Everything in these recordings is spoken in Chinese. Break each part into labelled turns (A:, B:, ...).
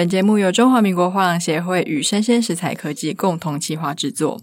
A: 本节目由中华民国画廊协会与生鲜食材科技共同企划制作。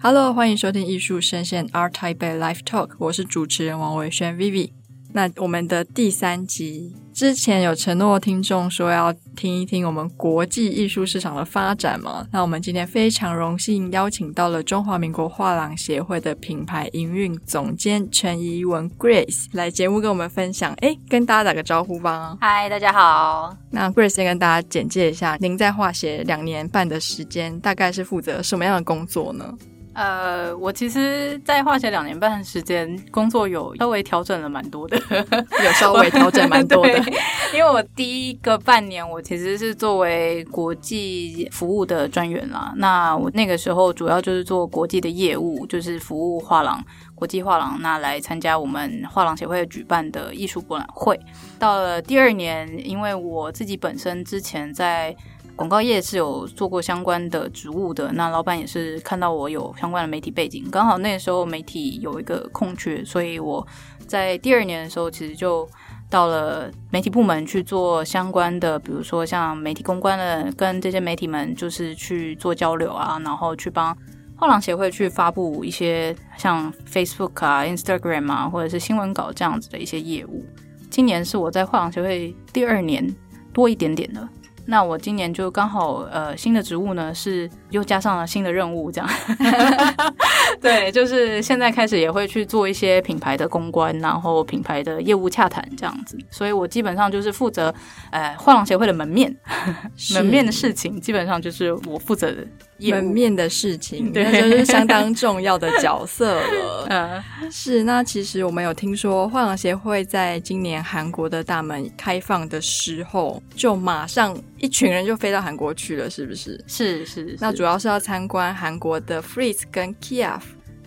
A: Hello，欢迎收听艺术生鲜 Art Taipei Live Talk，我是主持人王维轩 Vivi。那我们的第三集之前有承诺听众说要听一听我们国际艺术市场的发展嘛？那我们今天非常荣幸邀请到了中华民国画廊协会的品牌营运总监陈怡文 Grace 来节目跟我们分享。哎，跟大家打个招呼吧。
B: 嗨，大家好。
A: 那 Grace 先跟大家简介一下，您在画协两年半的时间，大概是负责什么样的工作呢？
B: 呃，我其实，在化学两年半的时间，工作有稍微调整了蛮多的，
A: 有稍微调整蛮多的。
B: 因为我第一个半年，我其实是作为国际服务的专员啦。那我那个时候主要就是做国际的业务，就是服务画廊、国际画廊，那来参加我们画廊协会举办的艺术博览会。到了第二年，因为我自己本身之前在广告业是有做过相关的职务的，那老板也是看到我有相关的媒体背景，刚好那时候媒体有一个空缺，所以我在第二年的时候其实就到了媒体部门去做相关的，比如说像媒体公关的，跟这些媒体们就是去做交流啊，然后去帮画廊协会去发布一些像 Facebook 啊、Instagram 啊，或者是新闻稿这样子的一些业务。今年是我在画廊协会第二年多一点点的。那我今年就刚好呃新的职务呢是又加上了新的任务，这样，对，就是现在开始也会去做一些品牌的公关，然后品牌的业务洽谈这样子，所以我基本上就是负责呃画廊协会的门面，门面的事情基本上就是我负责的。
A: 门面的事情，那就是相当重要的角色了。
B: 嗯，
A: 是。那其实我们有听说，画廊协会在今年韩国的大门开放的时候，就马上一群人就飞到韩国去了，是不是？
B: 是是，是。
A: 那主要是要参观韩国的 Frieze 跟 Kiev。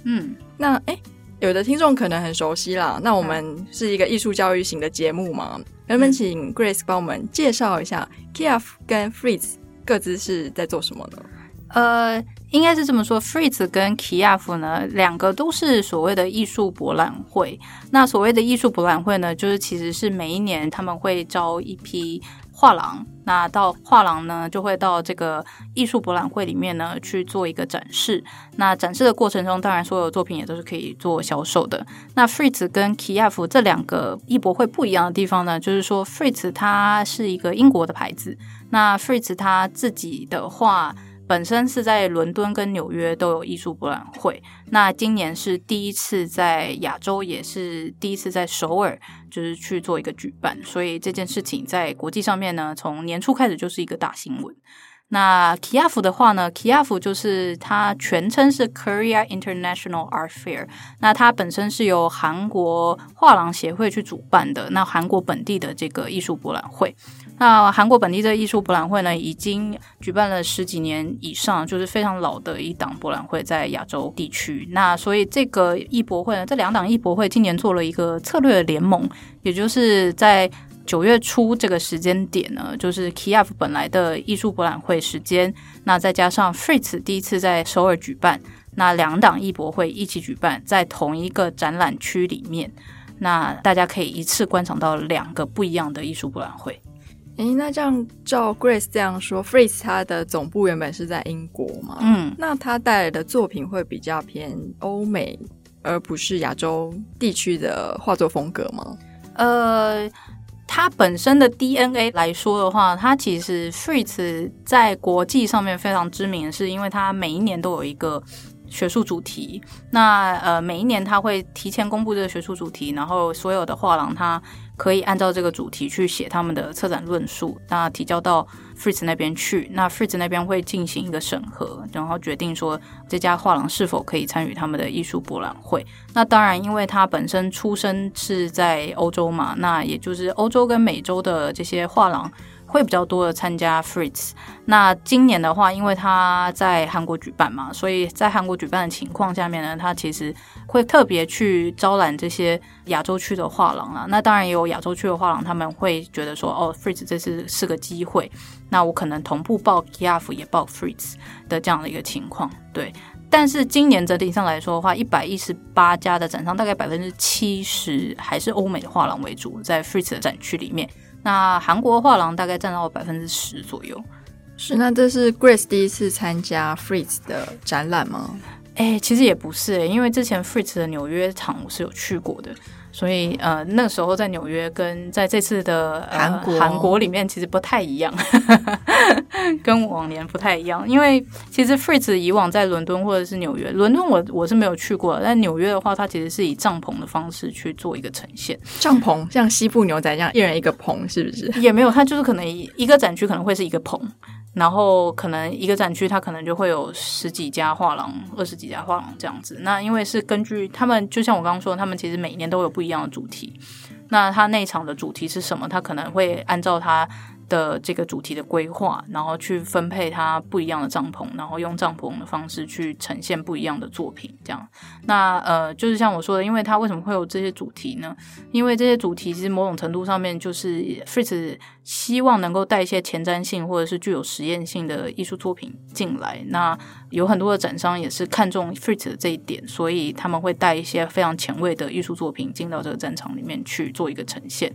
B: 嗯，
A: 那哎，有的听众可能很熟悉啦。那我们是一个艺术教育型的节目嘛？能不能请 Grace 帮我们介绍一下 Kiev 跟 Frieze 各自是在做什么呢？
B: 呃，应该是这么说，Frieze 跟 Kiev 呢，两个都是所谓的艺术博览会。那所谓的艺术博览会呢，就是其实是每一年他们会招一批画廊，那到画廊呢，就会到这个艺术博览会里面呢去做一个展示。那展示的过程中，当然所有作品也都是可以做销售的。那 Fritz 跟 Kiev 这两个艺博会不一样的地方呢，就是说 Fritz 它是一个英国的牌子，那 Frieze 它自己的话。本身是在伦敦跟纽约都有艺术博览会，那今年是第一次在亚洲，也是第一次在首尔，就是去做一个举办，所以这件事情在国际上面呢，从年初开始就是一个大新闻。那 Kiev 的话呢，Kiev 就是它全称是 Korea International Art Fair，那它本身是由韩国画廊协会去主办的，那韩国本地的这个艺术博览会。那韩国本地的艺术博览会呢，已经举办了十几年以上，就是非常老的一档博览会，在亚洲地区。那所以这个艺博会呢，这两档艺博会今年做了一个策略联盟，也就是在九月初这个时间点呢，就是 Kiev 本来的艺术博览会时间，那再加上 Frieze 第一次在首尔举办，那两档艺博会一起举办在同一个展览区里面，那大家可以一次观赏到两个不一样的艺术博览会。
A: 诶，那这样照 Grace 这样说，Frieze 它的总部原本是在英国嘛？
B: 嗯，
A: 那他带来的作品会比较偏欧美，而不是亚洲地区的画作风格吗？
B: 呃，它本身的 DNA 来说的话，它其实 Frieze 在国际上面非常知名，是因为它每一年都有一个学术主题。那呃，每一年它会提前公布这个学术主题，然后所有的画廊它。可以按照这个主题去写他们的策展论述，那提交到 Fritz 那边去，那 Fritz 那边会进行一个审核，然后决定说这家画廊是否可以参与他们的艺术博览会。那当然，因为他本身出生是在欧洲嘛，那也就是欧洲跟美洲的这些画廊。会比较多的参加 Frieze。那今年的话，因为他在韩国举办嘛，所以在韩国举办的情况下面呢，他其实会特别去招揽这些亚洲区的画廊啊。那当然也有亚洲区的画廊，他们会觉得说，哦，Frieze 这次是个机会，那我可能同步报 Kiev 也报 Frieze 的这样的一个情况。对，但是今年整体上来说的话，一百一十八家的展商，大概百分之七十还是欧美的画廊为主，在 Frieze 的展区里面。那韩国画廊大概占到百分之十左右。
A: 是，那这是 Grace 第一次参加 Fritz 的展览吗？
B: 哎、欸，其实也不是、欸，因为之前 Fritz 的纽约场我是有去过的。所以，呃，那时候在纽约跟在这次的韩国韩国里面其实不太一样，跟往年不太一样。因为其实 Fritz 以往在伦敦或者是纽约，伦敦我我是没有去过，但纽约的话，它其实是以帐篷的方式去做一个呈现。
A: 帐篷像西部牛仔这样，一人一个棚，是不是？
B: 也没有，它就是可能一个展区可能会是一个棚。然后可能一个展区，它可能就会有十几家画廊、二十几家画廊这样子。那因为是根据他们，就像我刚刚说，他们其实每年都有不一样的主题。那他那场的主题是什么？他可能会按照他。的这个主题的规划，然后去分配它不一样的帐篷，然后用帐篷的方式去呈现不一样的作品，这样。那呃，就是像我说的，因为它为什么会有这些主题呢？因为这些主题其实某种程度上面就是 Fritz 希望能够带一些前瞻性或者是具有实验性的艺术作品进来。那有很多的展商也是看中 Fritz 的这一点，所以他们会带一些非常前卫的艺术作品进到这个战场里面去做一个呈现。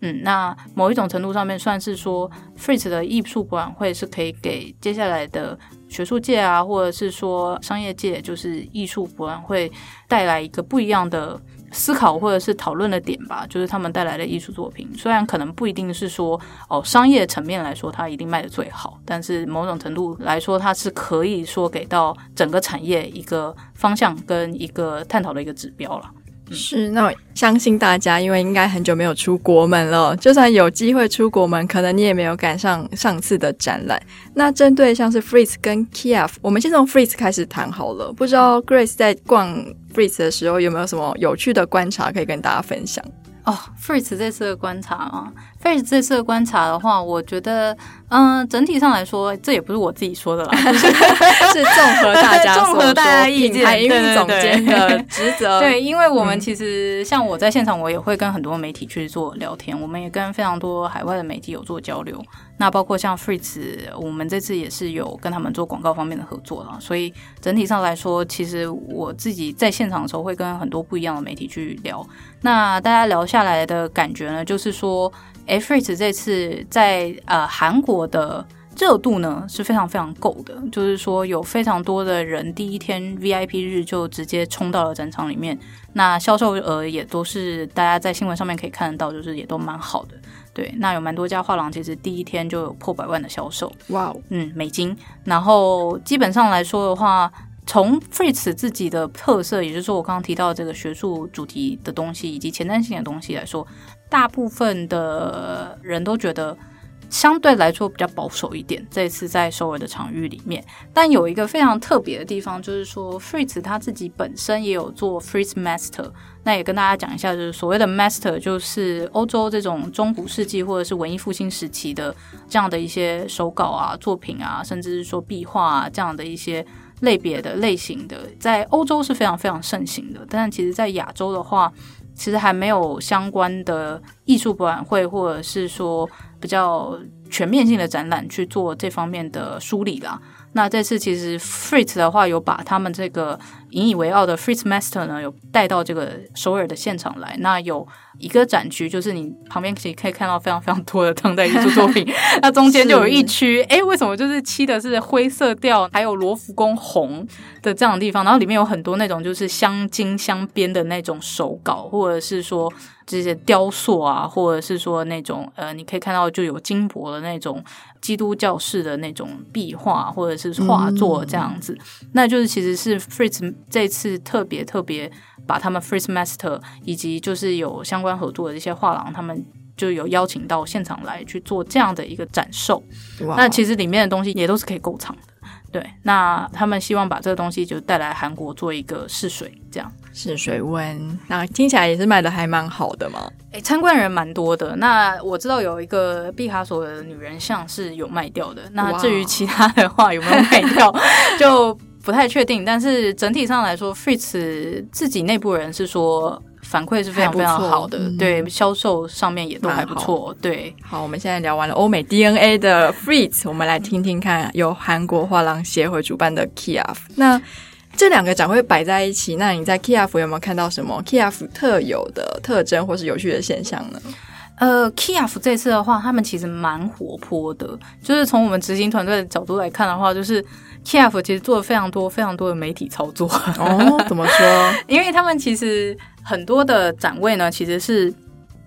B: 嗯，那某一种程度上面算是说，Fritz 的艺术博览会是可以给接下来的学术界啊，或者是说商业界，就是艺术博览会带来一个不一样的思考或者是讨论的点吧。就是他们带来的艺术作品，虽然可能不一定是说哦商业层面来说它一定卖的最好，但是某种程度来说，它是可以说给到整个产业一个方向跟一个探讨的一个指标了。
A: 是，那我相信大家，因为应该很久没有出国门了，就算有机会出国门，可能你也没有赶上上次的展览。那针对像是 Fritz 跟 Kiev，我们先从 Fritz 开始谈好了。不知道 Grace 在逛 Fritz 的时候有没有什么有趣的观察可以跟大家分享？
B: 哦，Fritz 这次的观察啊，Fritz 这次的观察的话，我觉得。嗯，整体上来说，这也不是我自己说的啦，
A: 是综合大家 综合大家意见，营运总监的 职责。
B: 对，因为我们其实像我在现场，我也会跟很多媒体去做聊天，我们也跟非常多海外的媒体有做交流。那包括像 Fritz，我们这次也是有跟他们做广告方面的合作了。所以整体上来说，其实我自己在现场的时候会跟很多不一样的媒体去聊。那大家聊下来的感觉呢，就是说。诶，Fritz 这次在呃韩国的热度呢是非常非常够的，就是说有非常多的人第一天 VIP 日就直接冲到了展场里面，那销售额也都是大家在新闻上面可以看得到，就是也都蛮好的。对，那有蛮多家画廊其实第一天就有破百万的销售，哇 Wow，嗯，美金。然后基本上来说的话，从 Fritz 自己的特色，也就是说我刚刚提到这个学术主题的东西以及前瞻性的东西来说。大部分的人都觉得相对来说比较保守一点。这次在首尔的场域里面，但有一个非常特别的地方，就是说 Fritz 他自己本身也有做 Fritz Master。那也跟大家讲一下，就是所谓的 Master，就是欧洲这种中古世纪或者是文艺复兴时期的这样的一些手稿啊、作品啊，甚至是说壁画啊这样的一些类别的类型的，在欧洲是非常非常盛行的。但其实在亚洲的话，其实还没有相关的艺术博览会，或者是说比较全面性的展览去做这方面的梳理啦。那这次其实 Fritz 的话有把他们这个引以为傲的 Fritz Master 呢，有带到这个首尔的现场来。那有一个展区，就是你旁边其实可以看到非常非常多的当代艺术作品。那中间就有一区，哎，为什么就是漆的是灰色调，还有罗浮宫红的这样的地方？然后里面有很多那种就是镶金镶边的那种手稿，或者是说这些雕塑啊，或者是说那种呃，你可以看到就有金箔的那种。基督教式的那种壁画或者是画作这样子，嗯、那就是其实是 Fritz 这次特别特别把他们 Fritz Master 以及就是有相关合作的这些画廊，他们就有邀请到现场来去做这样的一个展售。哇那其实里面的东西也都是可以购藏的。对，那他们希望把这个东西就带来韩国做一个试水，这样
A: 试水温。那听起来也是卖的还蛮好的嘛。
B: 诶，参观人蛮多的。那我知道有一个毕卡索的女人像是有卖掉的。那至于其他的话有没有卖掉，就不太确定。但是整体上来说，Fritz 自己内部人是说。反馈是非常非常好的，嗯、对销售上面也都还不错。对，
A: 好，我们现在聊完了欧美 DNA 的 Freez，我们来听听看由韩国画廊协会主办的 Kiaf。那这两个展会摆在一起，那你在 Kiaf 有没有看到什么 Kiaf 特有的特征或是有趣的现象呢？
B: 呃，Kiaf 这次的话，他们其实蛮活泼的。就是从我们执行团队的角度来看的话，就是 Kiev 其实做了非常多、非常多的媒体操作。
A: 哦，怎么说？
B: 因为他们其实很多的展位呢，其实是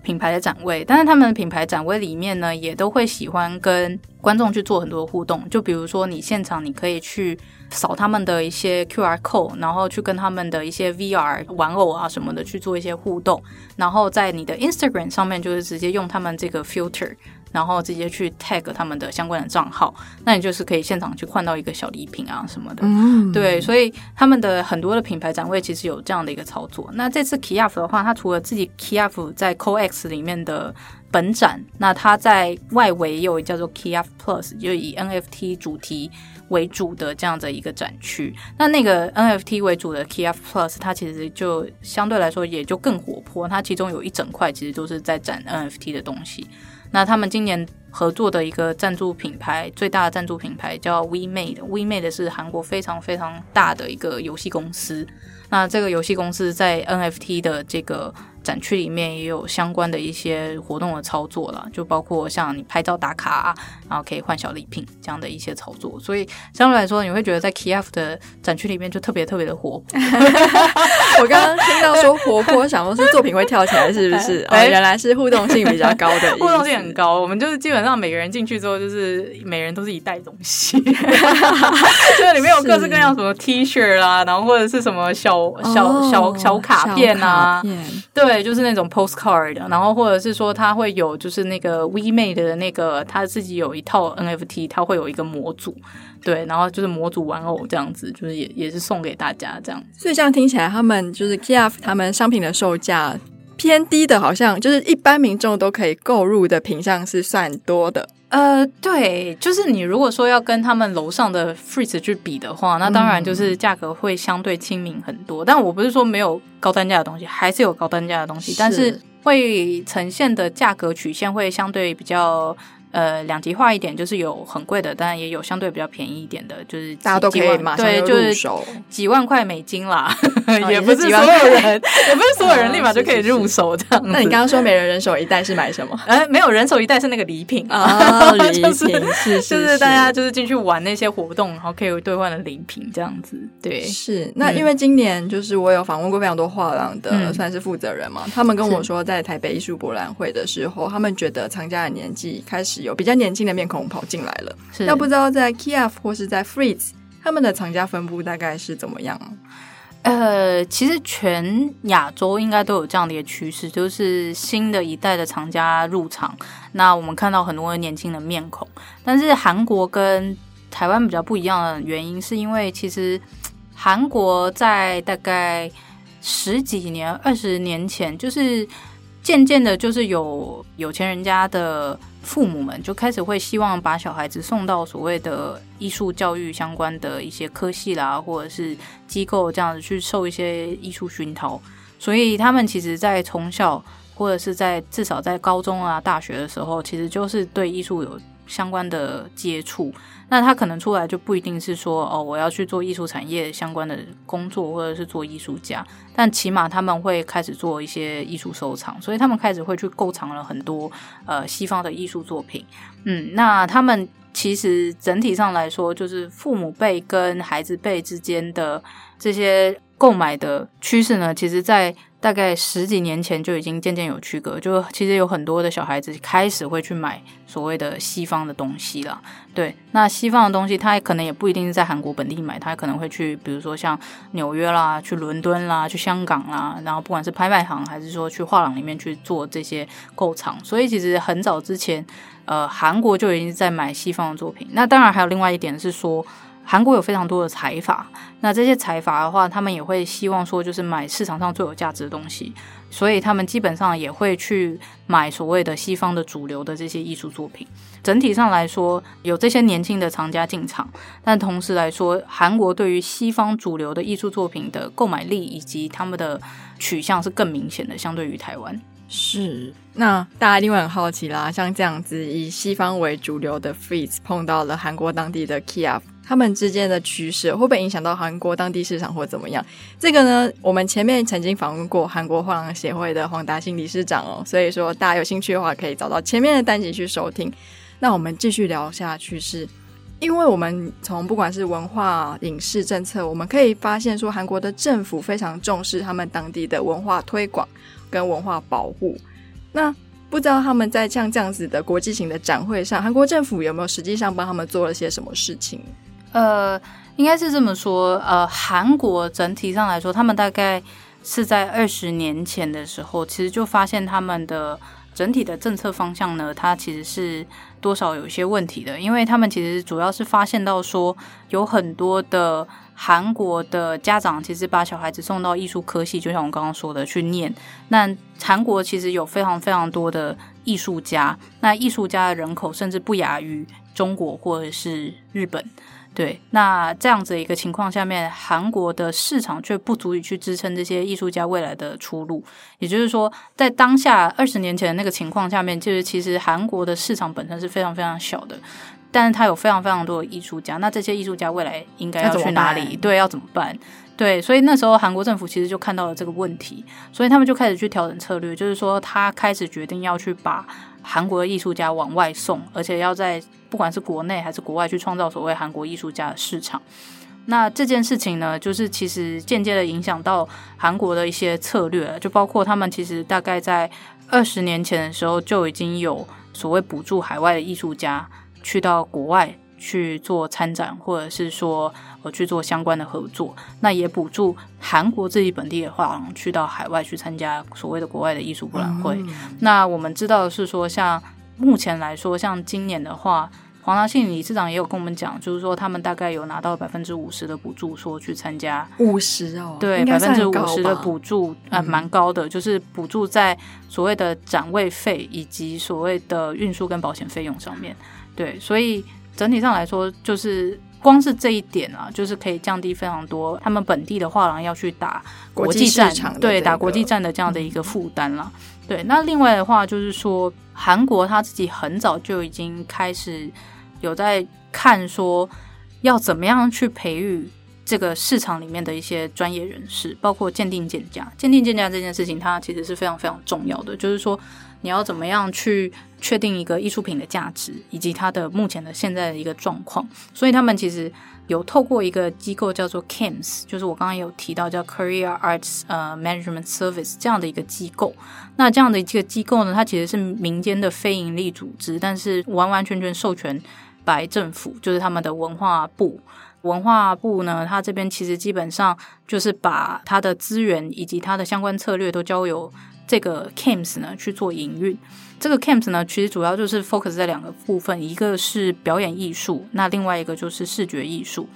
B: 品牌的展位，但是他们的品牌展位里面呢，也都会喜欢跟观众去做很多互动。就比如说，你现场你可以去。扫他们的一些 QR code，然后去跟他们的一些 VR 玩偶啊什么的去做一些互动，然后在你的 Instagram 上面就是直接用他们这个 filter，然后直接去 tag 他们的相关的账号，那你就是可以现场去换到一个小礼品啊什么的。嗯，对，所以他们的很多的品牌展位其实有这样的一个操作。那这次 Kiaf 的话，它除了自己 Kiaf 在 COEX 里面的本展，那它在外围也有叫做 Kiaf Plus，就以 NFT 主题。为主的这样的一个展区，那那个 NFT 为主的 Kf Plus，它其实就相对来说也就更活泼。它其中有一整块其实都是在展 NFT 的东西。那他们今年合作的一个赞助品牌，最大的赞助品牌叫 WeMade，WeMade 是韩国非常非常大的一个游戏公司。那这个游戏公司在 NFT 的这个展区里面也有相关的一些活动的操作了，就包括像你拍照打卡啊，然后可以换小礼品这样的一些操作。所以相对来说，你会觉得在 Kiev 的展区里面就特别特别的活泼。
A: 我刚刚听到说活泼，想说是作品会跳起来，是不是？哦，原来是互动性比较高的，
B: 互动性很高。我们就是基本上每个人进去之后，就是每人都是一袋东西，就里面有各式各样什么 T 恤啦，然后或者是什么小。小、哦、小小卡片啊，片对，就是那种 postcard，然后或者是说他会有，就是那个 WeMade 的那个他自己有一套 NFT，他会有一个模组，对，然后就是模组玩偶这样子，就是也也是送给大家这样。
A: 所以这样听起来，他们就是 Kiev 他们商品的售价偏低的，好像就是一般民众都可以购入的品项是算多的。
B: 呃，对，就是你如果说要跟他们楼上的 Fritz 去比的话，那当然就是价格会相对亲民很多。嗯、但我不是说没有高单价的东西，还是有高单价的东西，是但是会呈现的价格曲线会相对比较。呃，两极化一点就是有很贵的，当然也有相对比较便宜一点的，就是
A: 大家都可以马上入手，
B: 对，就是几万块美金啦，哦、也不是所有人，也不是所有人立马就可以入手这样。
A: 那你刚刚说每人人手一袋是买什么？
B: 呃，没有人手一袋是那个礼品
A: 啊，礼品是
B: 就是大家就是进去玩那些活动，然后可以兑换的礼品这样子。对，
A: 是那因为今年就是我有访问过非常多画廊的、嗯、算是负责人嘛，他们跟我说在台北艺术博览会的时候，他们觉得藏家的年纪开始。有比较年轻的面孔跑进来了，是要不知道在 Kiev 或是在 Fritz 他们的厂家分布大概是怎么样？
B: 呃，其实全亚洲应该都有这样的一个趋势，就是新的一代的厂家入场。那我们看到很多年轻的面孔，但是韩国跟台湾比较不一样的原因，是因为其实韩国在大概十几年、二十年前，就是渐渐的，就是有有钱人家的。父母们就开始会希望把小孩子送到所谓的艺术教育相关的一些科系啦，或者是机构这样子去受一些艺术熏陶，所以他们其实，在从小或者是在至少在高中啊、大学的时候，其实就是对艺术有相关的接触。那他可能出来就不一定是说哦，我要去做艺术产业相关的工作，或者是做艺术家，但起码他们会开始做一些艺术收藏，所以他们开始会去购藏了很多呃西方的艺术作品。嗯，那他们其实整体上来说，就是父母辈跟孩子辈之间的这些购买的趋势呢，其实，在大概十几年前就已经渐渐有区隔，就其实有很多的小孩子开始会去买所谓的西方的东西了。对，那西方的东西，他可能也不一定是在韩国本地买，他可能会去，比如说像纽约啦、去伦敦啦、去香港啦，然后不管是拍卖行还是说去画廊里面去做这些购藏。所以其实很早之前，呃，韩国就已经在买西方的作品。那当然还有另外一点是说。韩国有非常多的财阀，那这些财阀的话，他们也会希望说，就是买市场上最有价值的东西，所以他们基本上也会去买所谓的西方的主流的这些艺术作品。整体上来说，有这些年轻的藏家进场，但同时来说，韩国对于西方主流的艺术作品的购买力以及他们的取向是更明显的，相对于台湾。
A: 是，那大家一定会很好奇啦，像这样子以西方为主流的 Fritz 碰到了韩国当地的 Kiev。他们之间的趋势会不会影响到韩国当地市场或怎么样？这个呢，我们前面曾经访问过韩国画廊协会的黄达兴理事长哦，所以说大家有兴趣的话，可以找到前面的单集去收听。那我们继续聊下去是，是因为我们从不管是文化、影视政策，我们可以发现说，韩国的政府非常重视他们当地的文化推广跟文化保护。那不知道他们在像这样子的国际型的展会上，韩国政府有没有实际上帮他们做了些什么事情？
B: 呃，应该是这么说。呃，韩国整体上来说，他们大概是在二十年前的时候，其实就发现他们的整体的政策方向呢，它其实是多少有一些问题的，因为他们其实主要是发现到说，有很多的。韩国的家长其实把小孩子送到艺术科系，就像我刚刚说的去念。那韩国其实有非常非常多的艺术家，那艺术家的人口甚至不亚于中国或者是日本。对，那这样子的一个情况下面，韩国的市场却不足以去支撑这些艺术家未来的出路。也就是说，在当下二十年前的那个情况下面，就是其实韩国的市场本身是非常非常小的。但是它有非常非常多的艺术家，那这些艺术家未来应该要去哪里？对，要怎么办？对，所以那时候韩国政府其实就看到了这个问题，所以他们就开始去调整策略，就是说他开始决定要去把韩国的艺术家往外送，而且要在不管是国内还是国外去创造所谓韩国艺术家的市场。那这件事情呢，就是其实间接的影响到韩国的一些策略，就包括他们其实大概在二十年前的时候就已经有所谓补助海外的艺术家。去到国外去做参展，或者是说呃去做相关的合作，那也补助韩国自己本地的画廊去到海外去参加所谓的国外的艺术博览会。嗯。那我们知道的是说，像目前来说，像今年的话，黄达信理事长也有跟我们讲，就是说他们大概有拿到百分之五十的补助，说去参加
A: 五十哦，
B: 对，百分之五十的补助，呃，蛮高的，就是补助在所谓的展位费以及所谓的运输跟保险费用上面。对，所以整体上来说，就是光是这一点啊，就是可以降低非常多他们本地的画廊要去打国际战场，对，打国际战的这样的一个负担了。对，那另外的话就是说，韩国他自己很早就已经开始有在看说，要怎么样去培育这个市场里面的一些专业人士，包括鉴定鉴价。鉴定鉴价这件事情，它其实是非常非常重要的，就是说。你要怎么样去确定一个艺术品的价值，以及它的目前的现在的一个状况？所以他们其实有透过一个机构叫做 KIMS，就是我刚刚有提到叫 Korea Arts 呃 Management Service 这样的一个机构。那这样的一个机构呢，它其实是民间的非营利组织，但是完完全全授权白政府，就是他们的文化部。文化部呢，它这边其实基本上就是把它的资源以及它的相关策略都交由。这个 Cams 呢去做营运，这个 Cams 呢其实主要就是 focus 在两个部分，一个是表演艺术，那另外一个就是视觉艺术。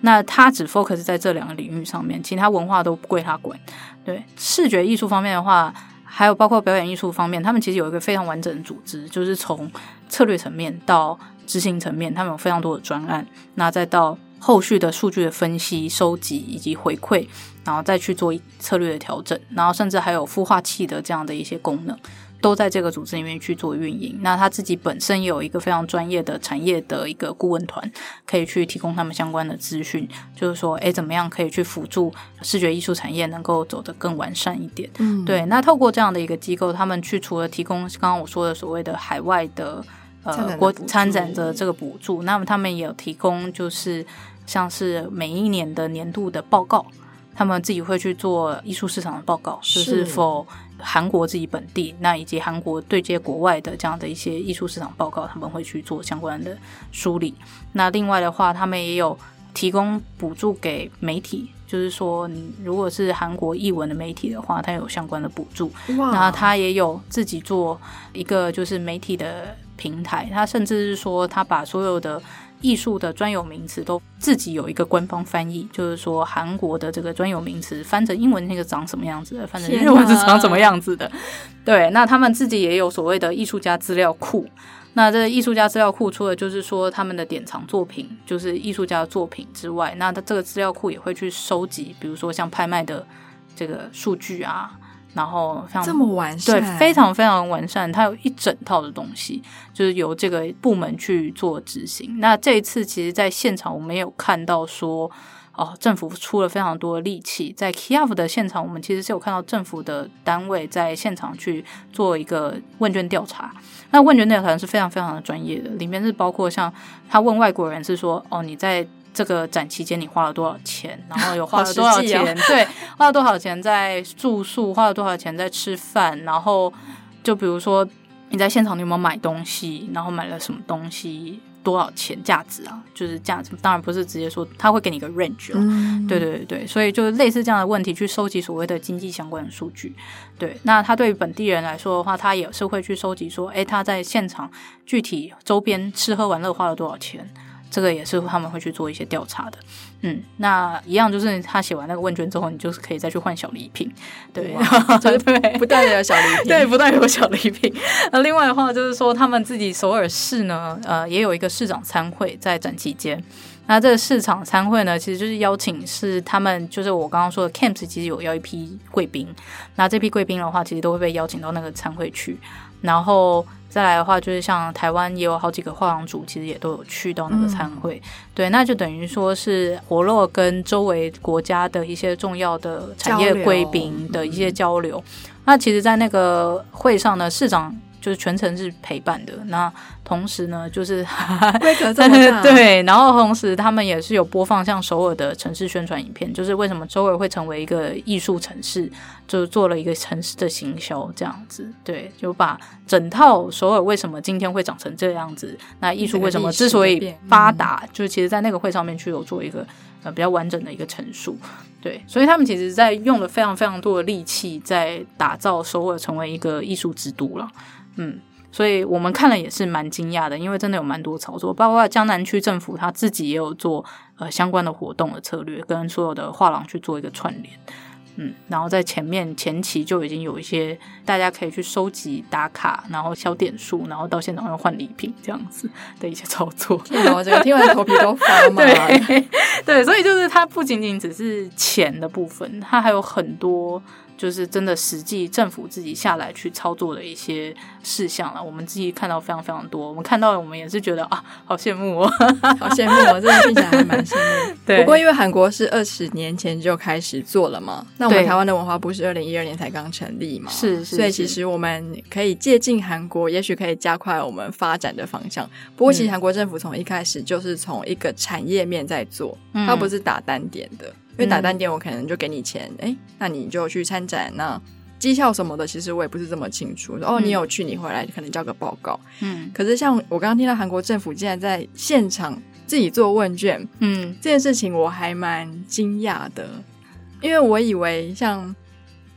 B: 那它只 focus 在这两个领域上面，其他文化都不归他管。对，视觉艺术方面的话，还有包括表演艺术方面，他们其实有一个非常完整的组织，就是从策略层面到执行层面，他们有非常多的专案，那再到后续的数据的分析、收集以及回馈。然后再去做策略的调整，然后甚至还有孵化器的这样的一些功能，都在这个组织里面去做运营。那他自己本身也有一个非常专业的产业的一个顾问团，可以去提供他们相关的资讯，就是说，哎，怎么样可以去辅助视觉艺术产业能够走得更完善一点？嗯，对。那透过这样的一个机构，他们去除了提供刚刚我说的所谓的海外的呃国参展的这个补助，那么他们也有提供就是像是每一年的年度的报告。他们自己会去做艺术市场的报告，就是否韩国自己本地，那以及韩国对接国外的这样的一些艺术市场报告，他们会去做相关的梳理。那另外的话，他们也有提供补助给媒体，就是说，你如果是韩国译文的媒体的话，它有相关的补助。那他也有自己做一个就是媒体的平台，他甚至是说，他把所有的。艺术的专有名词都自己有一个官方翻译，就是说韩国的这个专有名词翻成英文那个长什么样子的，翻成日文是长什么样子的。对，那他们自己也有所谓的艺术家资料库。那这个艺术家资料库除了就是说他们的典藏作品，就是艺术家的作品之外，那他这个资料库也会去收集，比如说像拍卖的这个数据啊。然后非常
A: 这么完善，
B: 对，非常非常完善。它有一整套的东西，就是由这个部门去做执行。那这一次，其实在现场我们有看到说，哦，政府出了非常多的力气。在 Kiev 的现场，我们其实是有看到政府的单位在现场去做一个问卷调查。那问卷调查是非常非常的专业的，里面是包括像他问外国人是说，哦，你在这个展期间你花了多少钱？然后有花了多少钱？哦、对，花了多少钱在住宿？花了多少钱在吃饭？然后就比如说你在现场你有没有买东西？然后买了什么东西？多少钱？价值啊，就是价值。当然不是直接说他会给你一个 range 了。嗯、对对对对，所以就是类似这样的问题去收集所谓的经济相关的数据。对，那他对于本地人来说的话，他也是会去收集说，哎，他在现场具体周边吃喝玩乐花了多少钱。这个也是他们会去做一些调查的，嗯，那一样就是他写完那个问卷之后，你就是可以再去换小礼品，对，
A: 对对不断的有小礼品，
B: 对，不断有小礼品。那 另外的话就是说，他们自己首尔市呢，呃，也有一个市长参会在展期间。那这个市长参会呢，其实就是邀请是他们，就是我刚刚说的 camps，其实有要一批贵宾，那这批贵宾的话，其实都会被邀请到那个参会去，然后。再来的话，就是像台湾也有好几个画廊主，其实也都有去到那个参会。嗯、对，那就等于说是活络跟周围国家的一些重要的产业贵宾的一些交流。嗯、那其实，在那个会上呢，市长就是全程是陪伴的。那同时呢，就是
A: 规格这么大，
B: 对，然后同时他们也是有播放像首尔的城市宣传影片，就是为什么首尔会成为一个艺术城市，就做了一个城市的行销这样子，对，就把整套首尔为什么今天会长成这样子，那艺术为什么之所以发达，嗯、就是其实在那个会上面去有做一个呃比较完整的一个陈述，对，所以他们其实在用了非常非常多的力气在打造首尔成为一个艺术之都了，嗯。所以我们看了也是蛮惊讶的，因为真的有蛮多操作，包括江南区政府他自己也有做呃相关的活动的策略，跟所有的画廊去做一个串联，嗯，然后在前面前期就已经有一些大家可以去收集打卡，然后消点数，然后到现场要换礼品这样子的一些操作。
A: 我这个听完头皮都发麻。
B: 对，对，所以就是它不仅仅只是钱的部分，它还有很多。就是真的，实际政府自己下来去操作的一些事项了。我们自己看到非常非常多，我们看到我们也是觉得啊，好羡慕哦，
A: 好羡慕哦，真的听起来还蛮羡慕。对，不过因为韩国是二十年前就开始做了嘛，那我们台湾的文化部是二零一二年才刚成立嘛，
B: 是，是，
A: 所以其实我们可以借鉴韩国，也许可以加快我们发展的方向。不过其实韩国政府从一开始就是从一个产业面在做，嗯、它不是打单点的。因为打单点，我可能就给你钱，哎、嗯，那你就去参展，那绩效什么的，其实我也不是这么清楚。哦，你有去，你回来可能交个报告。嗯，可是像我刚刚听到韩国政府竟然在现场自己做问卷，嗯，这件事情我还蛮惊讶的，因为我以为像。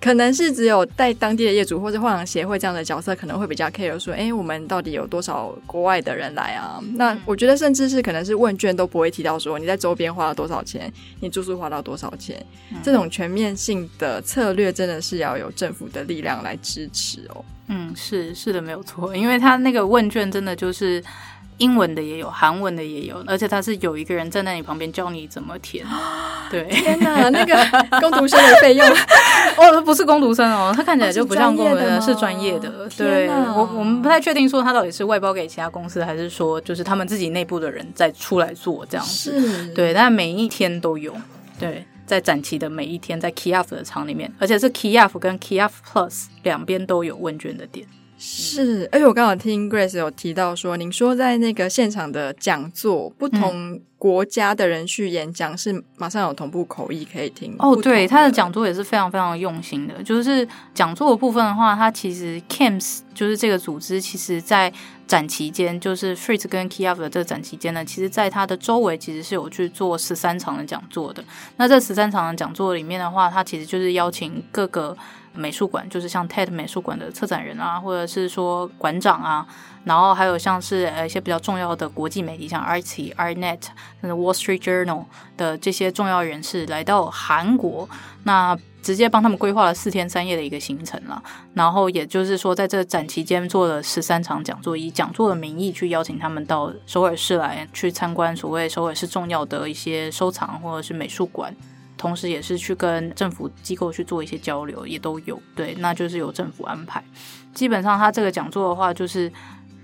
A: 可能是只有在当地的业主或者画廊协会这样的角色可能会比较 care 说，哎，我们到底有多少国外的人来啊？那我觉得甚至是可能是问卷都不会提到说你在周边花了多少钱，你住宿花到多少钱，这种全面性的策略真的是要有政府的力量来支持哦。
B: 嗯，是是的，没有错，因为他那个问卷真的就是。英文的也有，韩文的也有，而且他是有一个人站在你旁边教你怎么填。对，
A: 天哪，那个 工读生的费用
B: 哦，不是工读生哦，他看起来就不像工读生，是专业的。对，我我们不太确定说他到底是外包给其他公司，还是说就是他们自己内部的人在出来做这样子。是，对，但每一天都有。对，在展期的每一天，在 Kyiv 的厂里面，而且是 Kyiv 跟 Kyiv Plus 两边都有问卷的点。
A: 是，而且我刚好听 Grace 有提到说，您说在那个现场的讲座，不同国家的人去演讲，是马上有同步口译可以听。
B: 哦，对，他的讲座也是非常非常用心的。就是讲座的部分的话，他其实 Camps 就是这个组织，其实在展期间，就是 Frieze 跟 Kyiv 的这个展期间呢，其实在他的周围其实是有去做十三场的讲座的。那这十三场的讲座里面的话，他其实就是邀请各个。美术馆就是像 TED 美术馆的策展人啊，或者是说馆长啊，然后还有像是呃一些比较重要的国际媒体，像 RT、RNet、Wall Street Journal 的这些重要人士来到韩国，那直接帮他们规划了四天三夜的一个行程了。然后也就是说，在这展期间做了十三场讲座，以讲座的名义去邀请他们到首尔市来去参观所谓首尔市重要的一些收藏或者是美术馆。同时也是去跟政府机构去做一些交流，也都有。对，那就是由政府安排。基本上，他这个讲座的话，就是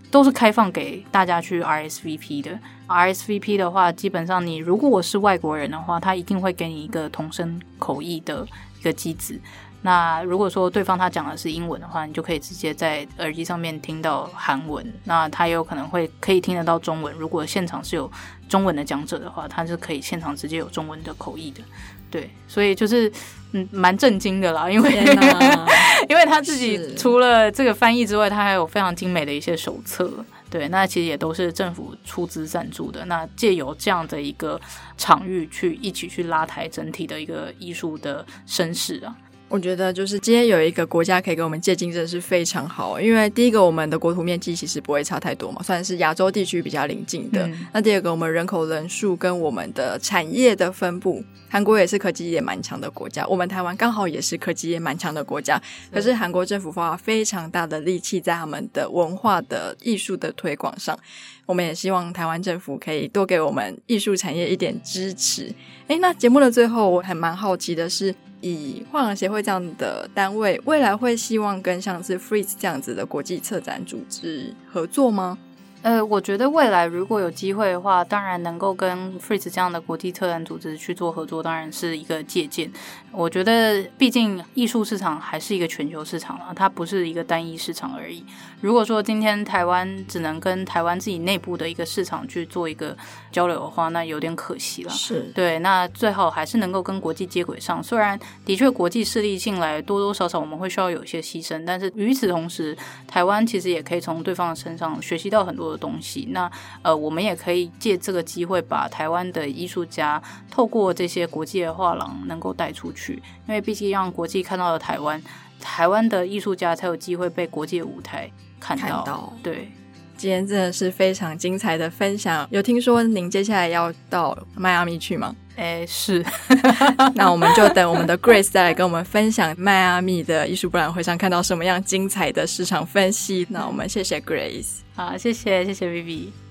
B: 都是开放给大家去 RSVP 的。RSVP 的话，基本上你如果我是外国人的话，他一定会给你一个同声口译的一个机子。那如果说对方他讲的是英文的话，你就可以直接在耳机上面听到韩文。那他也有可能会可以听得到中文。如果现场是有中文的讲者的话，他是可以现场直接有中文的口译的。对，所以就是嗯，蛮震惊的啦，因为 因为他自己除了这个翻译之外，他还有非常精美的一些手册。对，那其实也都是政府出资赞助的。那借由这样的一个场域去一起去拉抬整体的一个艺术的声势啊。
A: 我觉得就是今天有一个国家可以跟我们借鉴，真的是非常好。因为第一个，我们的国土面积其实不会差太多嘛，算是亚洲地区比较邻近的。嗯、那第二个，我们人口人数跟我们的产业的分布，韩国也是科技业蛮强的国家，我们台湾刚好也是科技业蛮强的国家。可是韩国政府花非常大的力气在他们的文化的艺术的推广上，我们也希望台湾政府可以多给我们艺术产业一点支持。诶，那节目的最后，我还蛮好奇的是。以画廊协会这样的单位，未来会希望跟像是 Frieze 这样子的国际策展组织合作吗？
B: 呃，我觉得未来如果有机会的话，当然能够跟 Frieze 这样的国际策展组织去做合作，当然是一个借鉴。我觉得，毕竟艺术市场还是一个全球市场啊，它不是一个单一市场而已。如果说今天台湾只能跟台湾自己内部的一个市场去做一个交流的话，那有点可惜了。
A: 是
B: 对，那最好还是能够跟国际接轨上。虽然的确国际势力进来多多少少我们会需要有一些牺牲，但是与此同时，台湾其实也可以从对方的身上学习到很多的东西。那呃，我们也可以借这个机会，把台湾的艺术家透过这些国际的画廊能够带出去，因为毕竟让国际看到了台湾，台湾的艺术家才有机会被国际舞台看到。看到。对，
A: 今天真的是非常精彩的分享。有听说您接下来要到迈阿密去吗？
B: 哎，是。
A: 那我们就等我们的 Grace 再来跟我们分享迈阿密的艺术博览会上看到什么样精彩的市场分析。那我们谢谢 Grace。
B: 好，谢谢谢谢 Vivi。